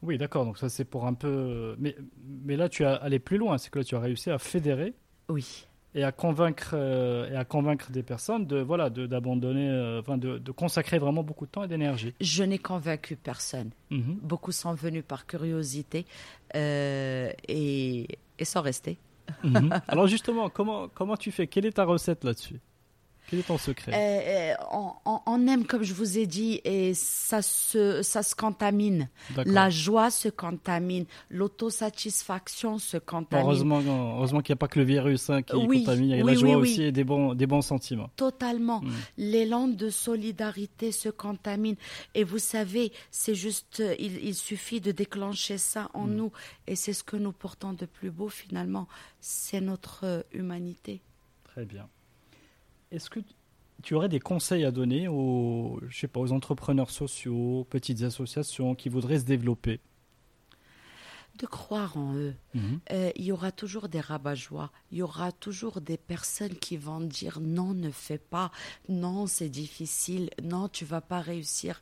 Oui, d'accord. Donc ça c'est pour un peu. Mais, mais là tu as allé plus loin. C'est que là tu as réussi à fédérer. Oui et à convaincre euh, et à convaincre des personnes de voilà d'abandonner euh, enfin de, de, consacrer vraiment beaucoup de temps et d'énergie. Je n'ai convaincu personne. Mhm. Beaucoup sont venus par curiosité euh, et, et sont restés. Mhm. Alors justement, comment comment tu fais? Quelle est ta recette là-dessus? Quel est ton secret? Euh, euh, on, aime, comme je vous ai dit, et ça se, ça se contamine. La joie se contamine. L'autosatisfaction se contamine. Heureusement, heureusement qu'il n'y a pas que le virus hein, qui contamine. Il y a la joie aussi et des bons, des bons sentiments. Totalement. Hmm. L'élan de solidarité se contamine. Et vous savez, c'est juste, il, suffit de déclencher ça en hmm. nous. Et c'est ce que nous portons de plus beau finalement. C'est notre euh, humanité. Très bien. Est-ce que tu aurais des conseils à donner aux, je sais pas, aux entrepreneurs sociaux, petites associations qui voudraient se développer? De croire en eux. Mhm. Euh, il y aura toujours des rabat-joie, il y aura toujours des personnes qui vont dire non, ne fais pas, non, c'est difficile, non, tu vas pas réussir.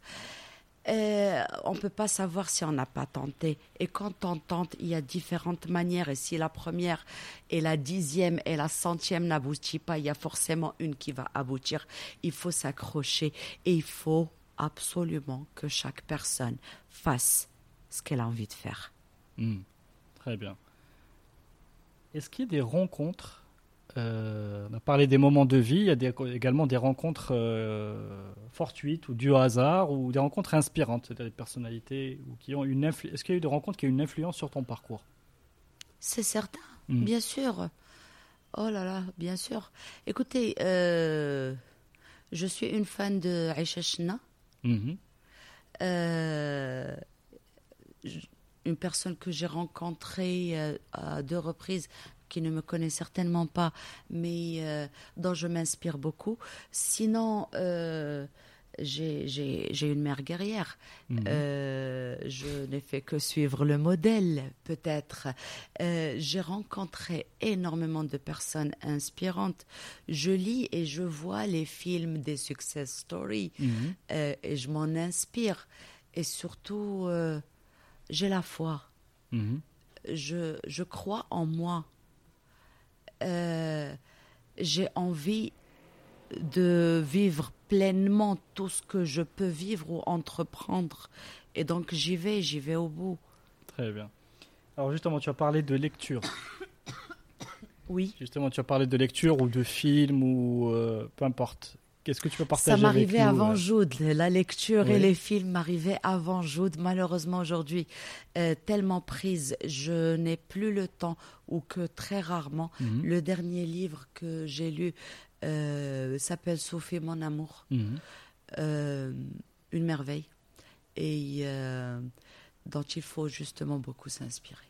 Euh, on ne peut pas savoir si on n'a pas tenté. Et quand on tente, il y a différentes manières. Et si la première et la dixième et la centième n'aboutit pas, il y a forcément une qui va aboutir. Il faut s'accrocher et il faut absolument que chaque personne fasse ce qu'elle a envie de faire. Hmm. Très bien. Est-ce qu'il y a des rencontres on a parlé des moments de vie, il y a également des rencontres euh, fortuites ou dues au hasard ou des rencontres inspirantes, c'est-à-dire des personnalités ou qui ont une Est-ce qu'il y a eu des rencontres qui ont une influence sur ton parcours? C'est certain, hmm. bien sûr. Oh là là, bien sûr. Écoutez, euh, je suis une fan de Aisha Shna. Mhm. une personne que j'ai rencontrée à deux reprises qui ne me connaît certainement pas, mais dont je m'inspire beaucoup. Sinon, j'ai une mère guerrière. Mhm. Euh, je n'ai fait que suivre le modèle, peut-être. Euh, j'ai rencontré énormément de personnes inspirantes. Je lis et je vois les films des success stories mhm. euh, et je m'en inspire. Et surtout, j'ai la foi. Mhm. Je, je, crois en moi. J'ai envie de vivre pleinement tout ce que je peux vivre ou entreprendre. Et donc j'y vais, j'y vais au bout. Très bien. Alors justement, tu as parlé de lecture. Oui. Justement, tu as parlé de lecture ou de film ou euh, peu importe. Qu'est-ce que tu peux partager Ça m'arrivait avant Jude. La lecture et les films m'arrivaient avant Jude. Malheureusement, aujourd'hui, euh, tellement prise, je n'ai plus le temps ou que très rarement. Mhm. Le dernier livre que j'ai lu euh, s'appelle Sophie mon amour. Mhm. Euh, une merveille. Et dont il faut justement beaucoup s'inspirer.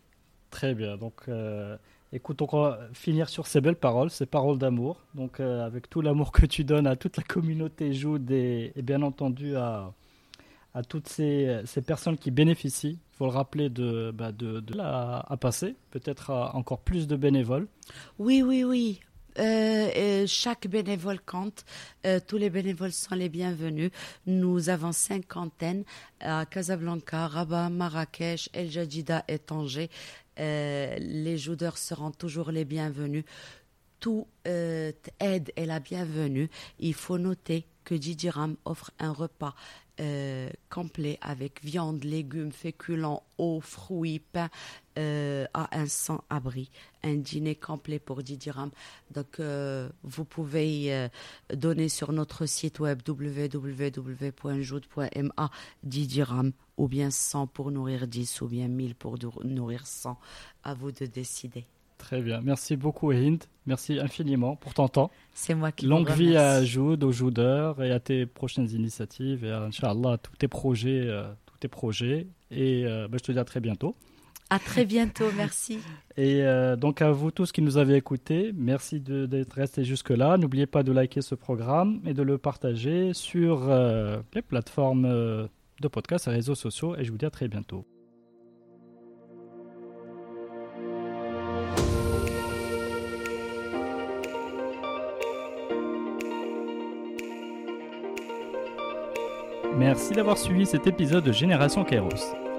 Très bien. Donc, écoute, on va finir sur ces belles paroles, ces paroles d'amour. Donc, avec tout l'amour que tu donnes à toute la communauté Jude et, bien entendu à, à toutes ces, personnes qui bénéficient, il faut le rappeler, de, bah de, la, à passer, peut-être encore plus de bénévoles. Oui, oui, oui. Euh, chaque bénévole compte. Euh, tous les bénévoles sont les bienvenus. Nous avons cinquantaine à Casablanca, Rabat, Marrakech, El Jadida et Tanger. Euh, les joueurs seront toujours les bienvenus. Tout aide est la bienvenue. Il faut noter que Didiram offre un repas euh, complet avec viande, légumes, féculents, eau, fruits, pain euh, à un sans abri. Un dîner complet pour 10 dirhams. Donc, euh, vous pouvez donner sur notre site web www.joute.ma 10 dirhams ou bien 100 pour nourrir 10 ou bien 1000 pour nourrir 100. À vous de décider. Très bien. Merci beaucoup, Hind. Merci infiniment pour ton temps. C'est moi qui Longue vie à Joud, aux Joudeurs et à tes prochaines initiatives et à, Inch'Allah, tous tes projets. Euh, tous tes projets. Et euh, bah, je te dis à très bientôt. À très bientôt, merci. Et euh, donc à vous tous qui nous avez écoutés, merci d'être restés jusque-là. N'oubliez pas de liker ce programme et de le partager sur les plateformes de podcast et réseaux sociaux. Et je vous dis à très bientôt. Merci d'avoir suivi cet épisode de Génération Kairos.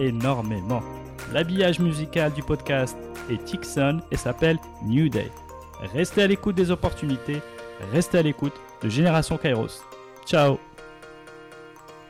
énormément. L'habillage musical du podcast est Tixon et s'appelle New Day. Restez à l'écoute des opportunités, restez à l'écoute de Génération Kairos. Ciao